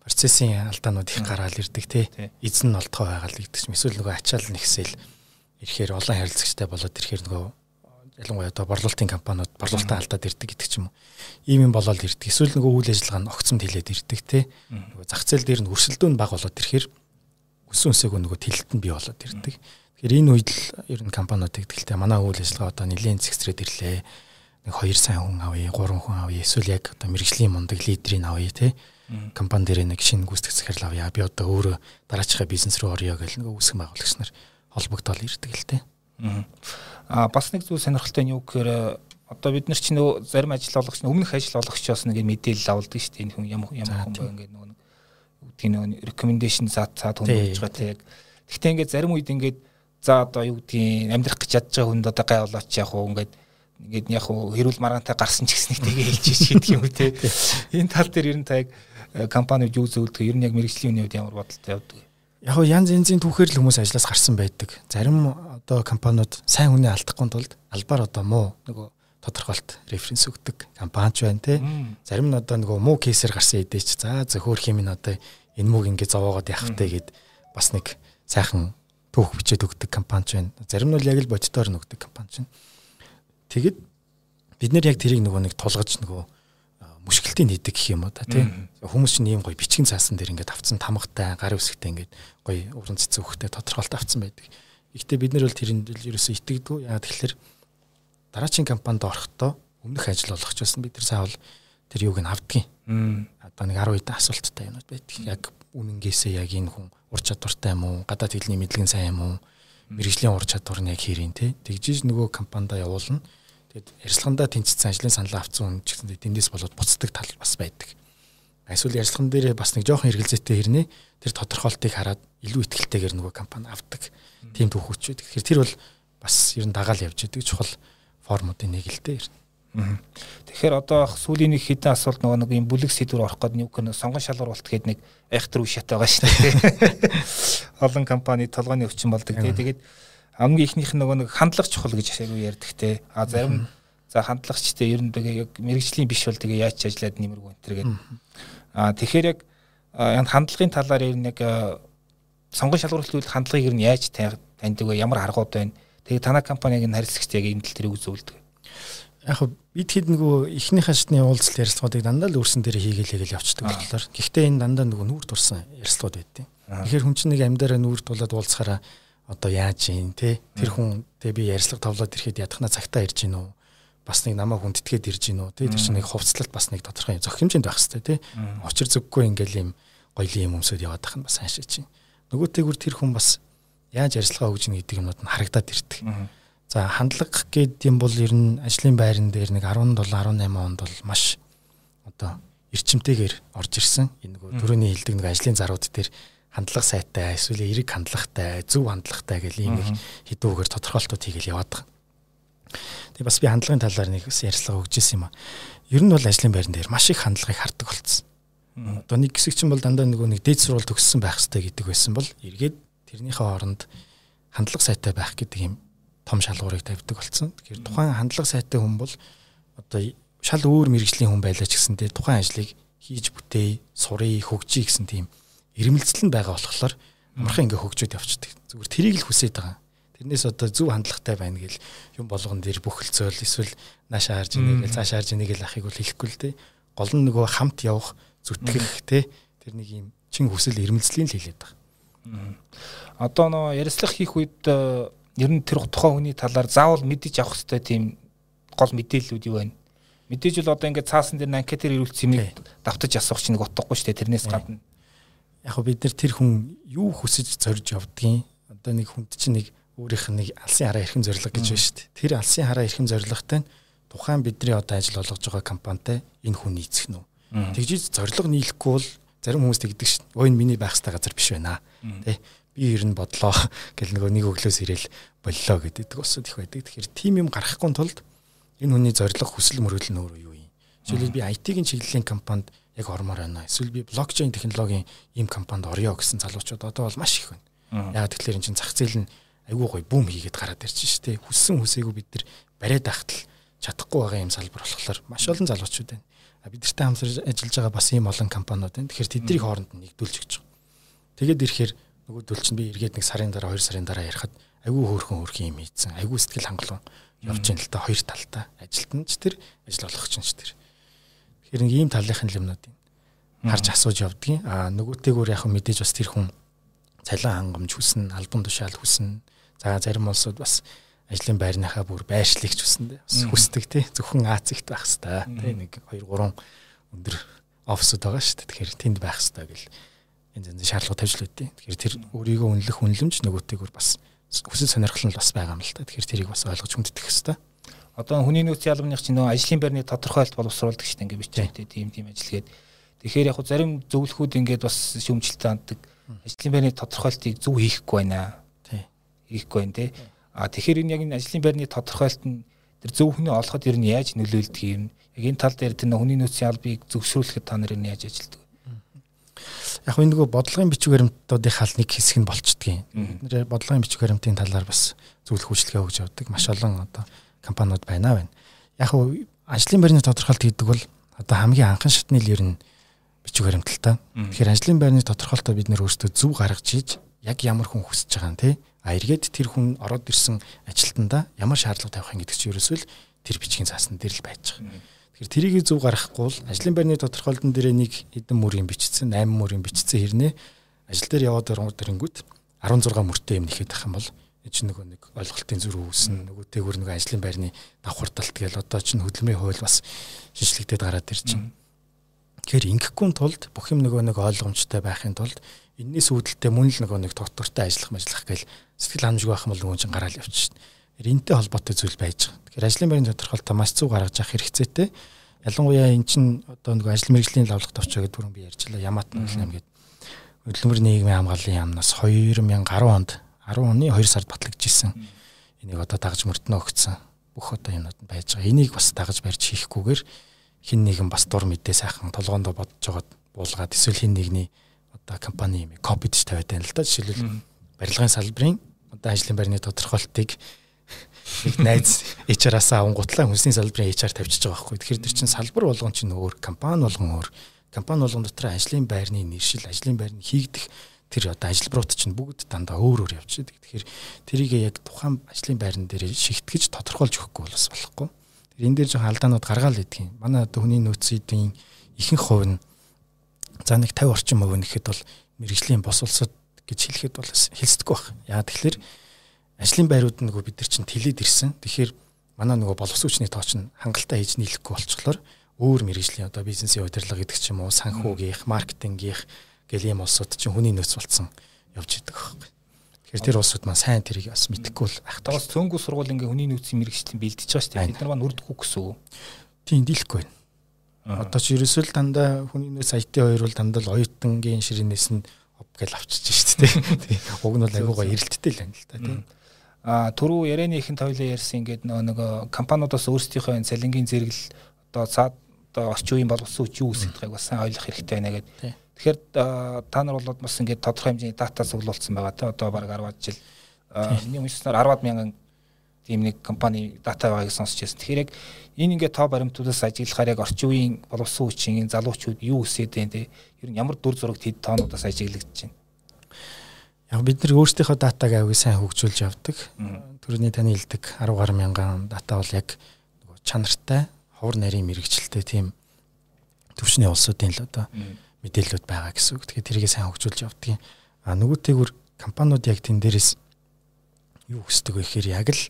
процессын алдаанууд их гараал ирдэг те эзэн нь олдгоо байгаа л гэдэг чинь эсвэл нөгөө ачаал нэгсэл ирэхээр олон харилцагчтай болоод ирэхээр нөгөө ялангуяа одоо борлуулалтын компаниуд борлуулалтаа алдаад ирдэг гэдэг ч юм уу. Ийм юм болоод ирдэг. Эсвэл нөгөө үйл ажиллагаа нь огцомд хилээд ирдэг те. Нөгөө зах зээл дээр нь өрсөлдөөн баг болоод ирэхээр өсөн өсөөгөө нөгөө тэлэлт нь бий болоод ирдэг. Тэгэхээр энэ үед л ер нь компаниуд ихтэй манай үйл ажиллагаа одоо нэлийн зэгсрээд ирлээ. Нэг хоёр сайн хүн авъя, гурван хүн авъя, эсвэл яг одоо мэрэгжлийн мундаг лидерийг авъя тий. Компани дээр нэг шинэ гүйцэтгэх захирал авъя. Би одоо өөрөө дараачихаа бизнес руу орё гэл нэг үүсгэн байгуулагч нар холбогдоод ирдэг л тий. Аа бас нэг зүйл сонирхолтой нь юу гэхээр одоо бид нар чинь зарим ажил олгогч өмнөх ажил олгогчоос нэг мэдээлэл авалдаг шүү дээ. Энэ хүн ямар ямар хүн бэ ингээд нөгөө үгдгийн нөгөө recommendation зат цаад хүн болж байгаа тийм яг. Гэхдээ ингээд зарим үед ингээд за одоо юу гэдгийг амьдрах гэж ядж байгаа хүнд одоо гай болооч яг уу ингээд ингээд яг уу хэрүүл маргаантай гарсан ч гэснийг тэгээ хэлж ич гэдэг юм те. Энэ тал дээр ер нь та яг э, компани юу зөвлөдөг ер нь яг мэрэгжлийн үний хувьд ямар бодолтой явдаг? Яг янз янзын түүхээр л хүмүүс ажлаас гарсан байдаг. Зарим одоо компаниуд сайн хүний алдахгүй тулд албаар одоо муу нөгөө тодорхойлт референс өгдөг компанич байна те. Зарим нь одоо нөгөө муу кейсээр гарсан эдээч за зөхөр хим нь одоо энэ мөг ингэ зовоогоод явахтай гэд бас нэг сайхан түүх бичээд өгдөг компанич байна. Зарим нь бол яг л бодитоор нь өгдөг компанич байна. Тэгэд бид нэр яг тэрийг нөгөө нэг тулгаж нөгөө мушкилтыг хийдэг гэх юм уу да тий. Хүмүүс чинь ийм гоё бичгэн цаасан дээр ингээд авцсан тамгатай гар үсгтэй ингээд гоё уран цэцэн хөхтэй тодорхойлт авцсан байдаг. Гэхдээ бид нэр бол тэрэнд ерөөсөө итгэдэггүй. Яа тэгэхээр дараачийн компанид орохдоо өмнөх ажил олгоч байсан бид нар саавал тэр юуг нь авдгийн. Одоо нэг 10 хэдэн асуулттай юмуд байдаг. Яг үнэнгээсээ яг энэ хүн ур чадвартай юм уу? Гадаад хэлний мэдлэг сайн юм уу? Мэргэжлийн ур чадвар нь яг хэрийн те. Тэгжиж нөгөө компанида явуулна. Тэгэд ярилцлагандаа тэнцсэн ажлын саналаа авцсан хүн ч гэсэн тэндээс болоод буцдаг тал бас байдаг. Эсвэл ярилцлаган дээр бас нэг жоохон эргэлзээтэй хэрнээ тэр тодорхойлтыг хараад илүү ихтгэлтэйгээр нөгөө компани авдаг. Тийм түүхүүч. Тэгэхээр тэр бол бас ер нь дагаал явж идэг чухал формуудын нэг л дээ. Тэгэхээр одоо сүүлийн нэг хэдэн асуулт нөгөө нэг юм бүлэг сэдвэр орох гээд нэг сонгон шалгуулалт гээд нэг айхтар үе шат байгаа шүү дээ. Олон компани толгойн өвчин болдог. Тэгээд хамгийн ихнийх нь нөгөө нэг хандлага чухал гэж ашиггүй ярьдаг те. А зарим за хандлагчтай ер нь тэгээ яг мэрэгжлийн биш бол тэгээ яаж ажиллаад нэмэргүй энэ төр гэдэг. А тэгэхээр яг энэ хандлагын талаар ер нь яг сонгон шалгуулалт үйл хандлагыг ер нь яаж таньдаг вэ? Ямар аргууд байна? Тэгээ танай компаниг нь харилцагч яг энэ тал дээр үзүүлдэг. Яг бид хэд нөгөө эхнийх хашны уулзалт ярилцлагуудыг дандаа л өөрсөн дээр хийгээл хийгээл явцдаг болохоор гэхдээ энэ дандаа нөгөө нүүр турсан ярилцлагууд байдیں۔ Тэгэхээр хүн чинь нэг амьдараа нүүр тулаад уулзахаараа одоо яаж юм те тэр хүн те би ярилцлага товлоод ирэхэд ядахна цагтаа ирж гин үү бас нэг намайг хүндэтгээд ирж гин үү те тэр чинь нэг хувцлалт бас нэг тодорхой зохимжинд байх хэрэгтэй те очир зүггүй ингээл юм гоёлын юм өмсөд яваад тах нь бас хайшиг чинь нөгөөтэйгүр тэр хүн бас яаж ярилцлага өгж гин гэдэг юмнууд нь харагдаад ирдэг. За хандлага гэдэг юм бол ер нь ажлын байран дээр нэг 17 18 онд бол маш одоо эрчимтэйгээр орж ирсэн. Энэ нөгөө төрөний хилдэг нэг ажлын зарууд дээр хандлага сайтай, эсвэл эрэг хандлагатай, зөв хандлагатай гэл ийм нэг хэдүүгээр тодорхойлтууд хийгээл яваад байгаа. Тэгээ бас би хандлагын талаар нэг ярьцлага өгч ирсэн юм а. Ер нь бол ажлын байран дээр маш их хандлагыг хардаг болсон. Одоо нэг хэсэг чинь бол дандаа нөгөө нэг дээд сурвалж төгссөн байх хэрэгтэй гэдэг байсан бол эргээд тэрнийхээ оронд хандлага сайтай байх гэдэг юм том шалгуурыг тавьдаг болсон. Тэгэхээр тухайн хандлага сайтай хүн бол одоо шал өөр мэрэгжлийн хүн байлаа ч гэсэндээ тухайн ажлыг хийж бүтээе, сурыг, хөгжиж гэсэн тийм ирмэлцэл нь байгаа болохоор амархан ингээ хөгжөөд явцдаг. Зүгээр тэрийг л хүсэж байгаа. Тэрнээс одоо зөв хандлагатай байна гэл юм болгон дээр бөхөлцөөл эсвэл наашаа харж ийнэ гэл цаашаа харж ийнэ гэл ахыг бол хэлэхгүй л те. Гол нь нөгөө хамт явах зүтгэх те. Тэр нэг юм чин хүсэл ирмэлцлийн л хэлээд байгаа. Одоо нөө ярилцлага хийх үед ер нь тэр тухайн хүний талаар заавал мэдэж авах хэрэгтэй тийм гол мэдээллүүд юу байна? Мэдээж л одоо ингээд цаасан дээр анкетээр ирүүлсэн юмыг давтаж асуух чинь нэг утгагүй шүү дээ. Тэрнээс гадна яг бид нар тэр хүн юу хүсэж зорж явдгийг одоо нэг хүнд чинь нэг өөрийнх нь нэг алсын хараа эрхэм зорилго гэж байна шүү дээ. Тэр алсын хараа эрхэм зорилготой нь тухайн бидний одоо ажил олгож байгаа компанитай энэ хүн нийцэх нь. Тэгжиж зорилго нийлэхгүй бол зарим хүмүүс тэгдэг шүү. Өө энэ миний байх ёстой газар биш байна. Тэ би ер нь бодлоо гэл нөгөө нэг өглөөс ирээл боллоо гэдэг усуд их байдаг. Тэгэхээр тим юм гарахгүй тулд энэ хүний зорилго хүсэл мөрөөдөл нь өөрөө юу юм. Жишээлбэл би IT-ийн чиглэлийн компанид яг ормоор байна. Эсвэл би блокчейн технологийн ийм компанид орё гэсэн залуучууд одоо бол маш их байна. Яг тэгэхээр эн чинь зах зээл нь айгүй гой бүүм хийгээд гараад ирж штэ. Хүссэн хүсээгүй бид нар бариад ахтал чадахгүй байгаа юм салбар болохоор маш олон залуучууд байна бид нартай хамтарч ажиллаж байгаа бас ийм олон компаниуд байна. Тэгэхээр тэдний хооронд нь нэгдүүлж гэж байгаа. Тэгээд ирэхээр нөгөөдөл чинь би эргээд нэг сарын дараа 2 сарын дараа ярихад айгүй хөөрхөн хөөрхөн юм ийдсэн. Айгүй сэтгэл хангалуун явж ийн л та хоёр талтай. Ажилтан ч тэр ажил олгогч нь ч тэр. Тэгэхээр нэг ийм талынхын юмнуудыг харж асууж явдгийн. Аа нөгөөтэйгөр яг мэдээж бас тэр хүн цалин хангамж хүснэ, албан тушаал хүснэ. За зарим улсууд бас ажлын байрныхаа бүр байршлигч хүсэндээ бас хүсдэг тий зөвхөн Азигт байх хэвээр тий нэг 2 3 өндөр офисуд байгаа шүү дээ тэгэхээр тэнд байх хэвээр гэл энэ зэн шаардлага тавьж л үтээ тэгэхээр тэр өөрийгөө үнэлэх үнэлэмж нөгөөтэйгөр бас хүсэл сонирхол нь бас байгаа юм л та тэгэхээр тэрийг бас ойлгож хүндэтэх хэвээр Одоо хүний нөөцийн албаных чинь нөгөө ажлын байрны тодорхойлт боловсруулдаг шүү дээ ингээд бичээд тийм тийм ажил гээд. Тэгэхээр яг зарим зөвлөхүүд ингээд бас шүмжлэлтэй ханддаг. Ажлын байрны тодорхойлтыг зөв хийхгүй байна. Тий. Хийхгүй байна те. А тэгэхээр энэ яг энэ ажлын байрны тодорхойлт нь тэр зөв хүний олоход ер нь яаж нөлөөлдөг юм. Яг энэ тал дээр тэр хүний нөөцийн албыг зөвшөөрөхөд та нар яаж ажилтдаг? Яг энэ нөгөө бодлогын бичиг баримтуудын хал нэг хэсэг нь болчдгийг. Бид нэр бодлогын бичиг баримтын талаар бас зөвлөх үйлчлэгээ өгж явдаг. Маш олон одоо компаниуд байна байна. Яг ажлын байрны тодорхойлт гэдэг бол одоо хамгийн анхан шатны л ер нь бичиг баримталтай. Тэгэхээр ажлын байрны тодорхойлтоо бид нэр өөрсдөө зөв гаргаж ийж яг ямар хүн хүсэж байгаа нь тий А эргээд тэр хүн ороод ирсэн ажилтнда ямар шаардлага тавих юм гэдэг чинь ерөөсөө л тэр бичгийн цаасан дээр л байж байгаа. Тэгэхээр тэрийг зөв гаргахгүй бол ажлын байрны тодорхойлолтын дээр нэг хэдэн мөрийн бичсэн, 8 мөрийн бичсэн хэрнээ ажил дээр яваад ирэнгүүт 16 мөртэй юм нэхэд байх юм бол чинь нөгөө нэг ойлголтын зүрх үүснэ нөгөө тэгүр нөгөө ажлын байрны давхар талт гээл одоо чинь хөдөлмөрийн хууль бас шинжлэгдээд гараад ирчихэв. Тэгэхээр ингэхгүй тулд бүх юм нөгөө нэг ойлгомжтой байхын тулд энэс үүдэлтэй мөн л нөгөө нэг доктортой ажиллах мэжлах гээл сэтгэл ханамжгүй байх юм бол нөгөө чинь гараал явчих шин. Энтэй холбоотой зүйл байж байгаа. Тэгэхээр ажлын байрны тодорхойлолтоо маш зөв гаргаж авах хэрэгцээтэй. Ялангуяа эн чинь одоо нөгөө ажил мэргэжлийн лавлах товчоо гэдэг бүрэн би ярьчлаа. Ямаат нэм гэдэг хөдөлмөр нийгмийн хамгааллын яамнаас 2010 онд 10 оны 2 сард батлагдчихсэн. Энийг одоо дагаж мөрднө өгцөн. Бүх одоо юмнууд нь байж байгаа. Энийг бас дагаж барьж хийхгүйгээр хин нэгэн бас дур мэдээ сайхан толгоондоо бодож жагаад буулгаад эсвэл хин нэгний одоо компани юм копидж тавиад байна л да. Жишээлбэл барилгын салбарын одоо ажлын байрны тодорхойлтыг нэг найз HR-аас авангуутлаа хүнсний салбарын HR тавьчихж байгаа байхгүй. Тэгэхээр тэр чинь салбар болгон чинь өөр, компани болгон өөр. Компани болгон дотор ажлын байрны нэршил, ажлын байрны хийгдэх тэр одоо ажилбарууд чинь бүгд дандаа өөр өөр явж байгаа. Тэгэхээр тэрийг яг тухайн ажлын байран дээр шигтгэж тодорхойлж өгөхгүй бол бас болохгүй. Тэр энэ дээр жоохон алдаанууд гаргаал гэдгийг. Манай одоо хүний нөөцийн ихэнх хувь нь за нэг 50 орчим хувь нэхэд бол мэрэгжлийн бос улсад гэж хэлэхэд бол хэлцдэггүй байх. Яа тэгэхээр ажлын байрууд нөгөө бид нар чинь тэлээд ирсэн. Тэгэхээр манай нөгөө боловсон хүчний тоо чинь хангалттай хийж нийлэхгүй болчихлоор өөр мэрэгжлийн одоо бизнесийн удирдлага гэдэг ч юм уу санхүүгийнх, маркетингийнх гэл ийм улсууд чинь хүний нөөц болцсон явж идэг байхгүй. Тэгэхээр тэр улсууд маань сайн тэрийг бас мэдэхгүй л байх. Тэгээс цөөнгүү сургууль ингээ хүний нөөцийн мэрэгчлэн бэлдэж байгаа шүү дээ. Бид нар маань үрдэхгүй гэсэн үг. Тийм дийлэхгүй байна. Одоо ч ерөөсөө л дандаа хүний нөөц IT хоёр бол дандаа л оюутангийн ширээнээс нь оп гэж авчиж штэ тий. Уг нь бол айгуугаа эрэлттэй л байна л та тий. А түрүү ярианы ихэнд хоёлаа ярьсан ингээд нөгөө компаниудаас өөрсдийнхөө цалингийн зэрэгэл одоо цаад одоо орчин үеийн боловсон хүч юу үсгэж байгааг бас сайн ойлгох хэрэгтэй байна гэдэг. Тэгэхээр та нар бол бас ингээд тодорхой хэмжээний дата цуглуулсан байгаа те одоо баг 10 жил. Миний үнэснээр 10 мянган тийм нэг компани дата байгааг сонсч байсан. Тэгэхээр яг энэ ингээд тоо баримтуудаас ажиглахаар яг орчин үеийн боловсон хүчин залуучууд юу өсөд байна те ер нь ямар дүр зурагт хэд тоонуудаас ажиглагдаж байна. Яг бид нар өөрсдийнхөө датаг аягүй сайн хөгжүүлж явдаг. Төрөний таны хэлдэг 10 гаруй мянган дата бол яг чанартай, ховор нарийн мэрэгчлэлтэй тийм төвшний улсуудын л одоо мэдээллүүд байгаа гэсэн үг. Тэгэхээр тэрийг сайн хөгжүүлж явдаг. А нөгөөтэйгүр компаниуд яг тэн дээрээс юу хүсдэг вэ гэхээр яг л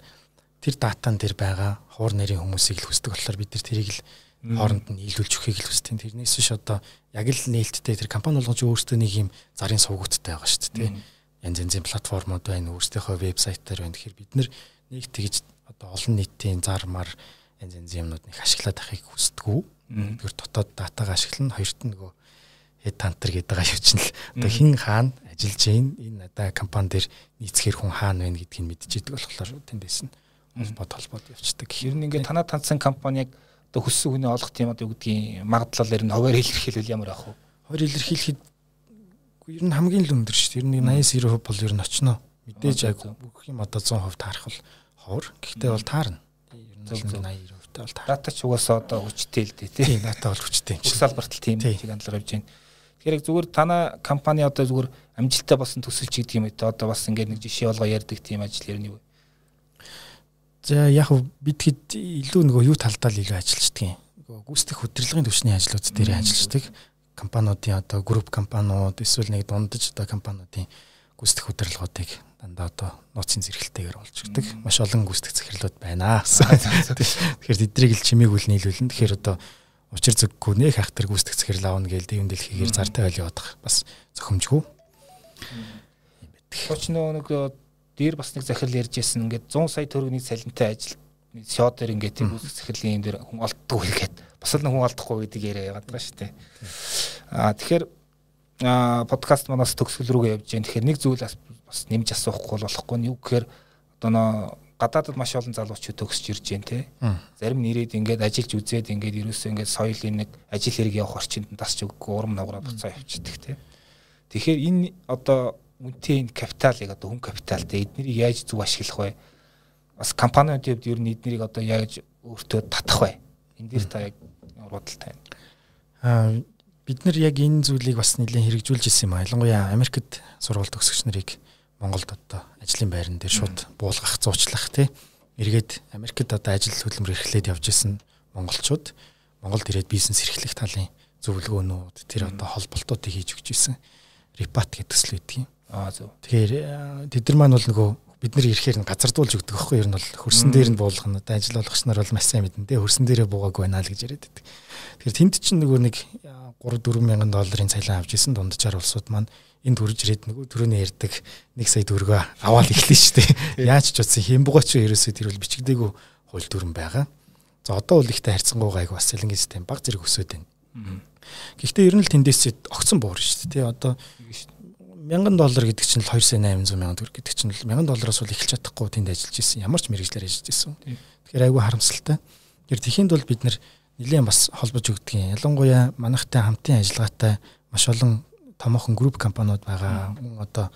тэр датан дээр байгаа хуур нарийн хүмүүсийг л хүсдэг болохоор бид нар тэрийг л хооронд нь нийлүүлж өгөхийг л хүсдэг. Тэрнээс биш одоо яг л нээлттэй тэр компани болгож өөрсдөө нэг юм зарын сувгуудтай байгаа шүү дээ. Янз янзын платформуд байна, өөрсдийнхөө вебсайтаар байна. Тэгэхээр бид нэг тэгж одоо олон нийтийн зар мар янз янзын юмнууд нэг ашиглаад авахыг хүсдэг. Тэгэхээр дотоод датаг ашиглана. Хоёрт нь нөгөө хэд тантер гэдэг байгаа юм чинь л одоо хин хаана ажиллаж гин энэ одоо компани дээр нийцгэр хүн хаана байна гэдгийг мэдчихэдэг болохоор тэндээс нь холбоод холбоод явцдаг. Ер нь ингээд танаа танцсан компани яг одоо хүссэн хүний олох тийм одоо юу гэдгийг магадлал ер нь хуваар илэрхийлвэл ямар ах вэ? Хуваар илэрхийлэхэд ер нь хамгийн л өндөр шүү дээ. Ер нь 80 90% бол ер нь очно. Мэдээж яг бүх юм одоо 100% таарах бол ховор. Гэхдээ бол таарна. Ер нь 80 90% бол таарна. Дата ч угаасаа одоо хүчтэй л дээ тий. Дата бол хүчтэй юм. Бүх салбарт тийм чиг хандлага явж байна. Тэгэхээр зүгээр танаа компани одоо зүгээр амжилттай болсон төсөлч гэдэг юм ээ. Одоо бас ингээд нэг жишээ болгоо ярьдаг тийм ажил ер нь юу За яг бид хэд илүү нөгөө юу талдаа л илүү ажилладаг юм. Нөгөө гүйцэтгэх удирдлагын түвшний ажлууд дээр ажилладаг. Компаниудын одоо групп компаниуд эсвэл нэг дундаж одоо компаниудын гүйцэтгэх удирдлагуудыг дандаа одоо нууцын зэрэгтэй болж өгдөг. Маш олон гүйцэтгэх захирлууд байна. Тэгэхээр тэднийг л чимээгүүл нийлүүлнэ. Тэгэхээр одоо учир зөвгүй нэх ахтар гүйцэтгэх захирал аавна гээл дэвэн дэлхийгээр зартай ойл явах бас зохимжгүй. Хоч нөгөө нэг дээр бас нэг захирал ярьж байсан ингээд 100 сая төгрөгийн цалинтай ажил шоо дээр ингээд үсэг сэхэрлийн юм дээр хүн олддог үлгээд бас л хүн олдохгүй гэдэг яриа яваад байгаа шүү дээ. Аа тэгэхээр подкаст манаас төгсгөл рүүгээ явж जैन. Тэгэхээр нэг зүйл бас нэмж асуухгүй болохгүй нь юу гэхээр одоо нөө гадаадд маш олон залуучууд төгсөж ирж जैन те. Зарим нь ирээд ингээд ажиллаж үзээд ингээд ерөөсөө ингээд соёлын нэг ажил хэрэг явах орчинд тасч өгөхгүй урам ногроод буцаа явчихдаг те. Тэгэхээр энэ одоо үнэтэй энэ капиталыг одоо хүн капиталтай эднийг яаж зөв ашиглах вэ? Бас компаниуд хувьд ер нь эднийг одоо яаж өөртөө татах вэ? Энд дээр та яг бодолтой байна. Аа бид нар яг энэ зүйлийг бас нэлээд хэрэгжүүлж ирсэн юм аа. Ялангуяа Америкт сургууль төгсөгч нарыг Монголд одоо ажлын байран дээр шууд буулгах, зуучлах тий. Эргээд Америкт одоо ажил хөдөлмөр эрхлээд явж исэн монголчууд Монголд ирээд бизнес эрхлэх талын зөвлөгөөнүүд тэр одоо холболтуудыг хийж өгч исэн репат гэдэг зүйл үүдгийг. Аа зөв. Тэгэхээр тэд нар маань бол нөгөө бид нар ирэхээр нь газардуулж өгдөг байхгүй ер нь бол хөрсөн дээр нь буулгах нь одоо ажил болгогч нар бол маш сайн мэднэ те хөрсөн дээрээ буугаагүй байна л гэж яриад байдаг. Тэгэхээр тэнд чинь нөгөө нэг 3 4 мянган долларын цалин авч исэн дунджаар улсууд маань энд хүрж ирээд нөгөө төрөний ярддаг 1 сая төгрөгөө аваад эхлэв шүү дээ. Яаж ч утсан хэмбугаач ерөөсөө тэр бол бичигдээгүй хууль дүрэн байгаа. За одоо бол ихтэй харьцангуйгаа айгу бас цалингийн систем баг зэрэг өсөд байна. Гэхдээ ер нь л тэндээс огцон буур шүү дээ. Одоо 1000 доллар гэдэг чинь л 2 сая 800 мянган төгрөг гэдэг чинь л 1000 доллараас бол эхэлж чадахгүй тэнд ажиллаж исэн. Ямар ч мэрэгжлэр ажиллаж исэн. Тэгэхээр айгүй харамсалтай. Тэр тэхинд бол бид нэлээд бас холбож өгдөг. Ялангуяа манайхтай хамтын ажиллагаатай маш олон томоохон групп компаниуд байгаа. Мөн одоо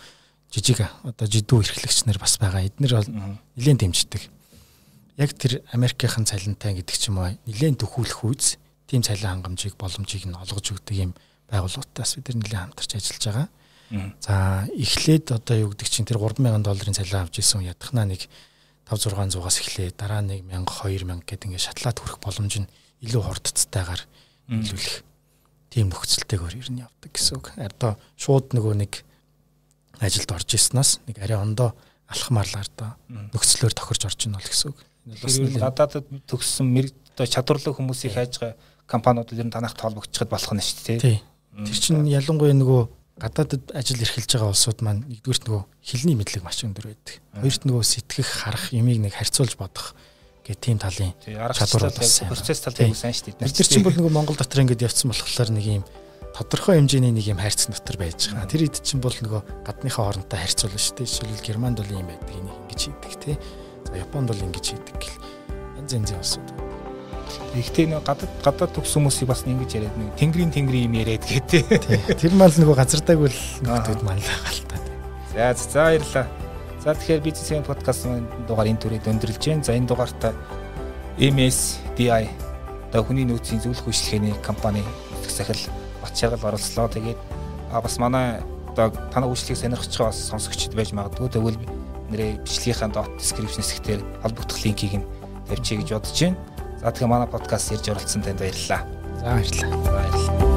жижиг одоо жидүү эрхлэгч нар бас байгаа. Эднэр бол нэлээд дэмждэг. Яг тэр Америкийн цалинтай гэдэг ч юм уу нэлээд төхүүлэх үйс тийм цалин хангамжийг боломжийг нь олгож өгдөг юм байгууллагатаас бид нэлээд хамтарч ажиллаж байгаа. За эхлээд одоо юу гэдэг чинь тэр 3000 долларын цалин авч исэн ядахнаа нэг 5 600-аас эхлээд дараа нэг 1000 2000 гэдэг ингээд шатлаад хүрэх боломж нь илүү хурдцтайгаар нийлүүлэх тийм нөхцөлтэйгээр ер нь явдаг гэсэн үг. Одоо шууд нөгөө нэг ажилд орж ирснаас нэг арай ондоо алхмаарлаар да нөхцлөөр тохирч орж ийн бол гэсэн үг. Энэ бол гадаадд төгссөн мэрэг одоо чадварлаг хүмүүсийг хайж байгаа компаниуд ер нь танах толбогдчиход болох нь шүү дээ. Тэр чинь ялангуяа нөгөө гадаадд ажил эрхэлж байгаа улсууд маань нэгдүгürt нөгөө хилний мэдлэг маш өндөр байдаг. Хоёрт нөгөө сэтгэх, харах, юмыг нэг харьцуулж бодох гэх тийм талын чадварууд бас процесс тал тийм сайн шүү дээ. Бид чинь бол нөгөө Монгол дотор ингээд явцсан болохоор нэг юм тодорхой хэмжээний нэг юм хайрц дотор байж байгаа. Тэр хэд чинь бол нөгөө гадныхаа хоорондоо харьцуулна шүү дээ. Жишээлбэл Германд бол юм байдаг, энийг ингэж хийдэг тий. За Японд бол ингэж хийдэг гэл. Янз янзын улсууд Ихтэй нэг гадаад гадаад төгс хүмүүсийг бас ингэж яриад нэг тэнгэрийн тэнгэрийн юм яриад гэдэг. Тэр мал нөгөө газардаг үл нөхдүүд мал байгаа л та. За за баярлалаа. За тэгэхээр бизнесийн подкастын дугаар энэ төрөйд өндөрлж जैन. За энэ дугаартаа MSDI одоо хүний нөөцийн зөвлөх үйлчлэгээний компани утга сахил бат шаргал оролцлоо. Тэгээд бас манай одоо танай үйлчлэгийг сонирхож байгаа бас сонсогчд байж магадгүй. Тэгвэл нэрээ бичлэгийнхаа dot description хэсгээр холбогдох линкийг нь тавьчих гэж бодож байна. За тэгэхээр манай подкаст ирж оролцсон танд баярлалаа. За баярлалаа. Баярлалаа.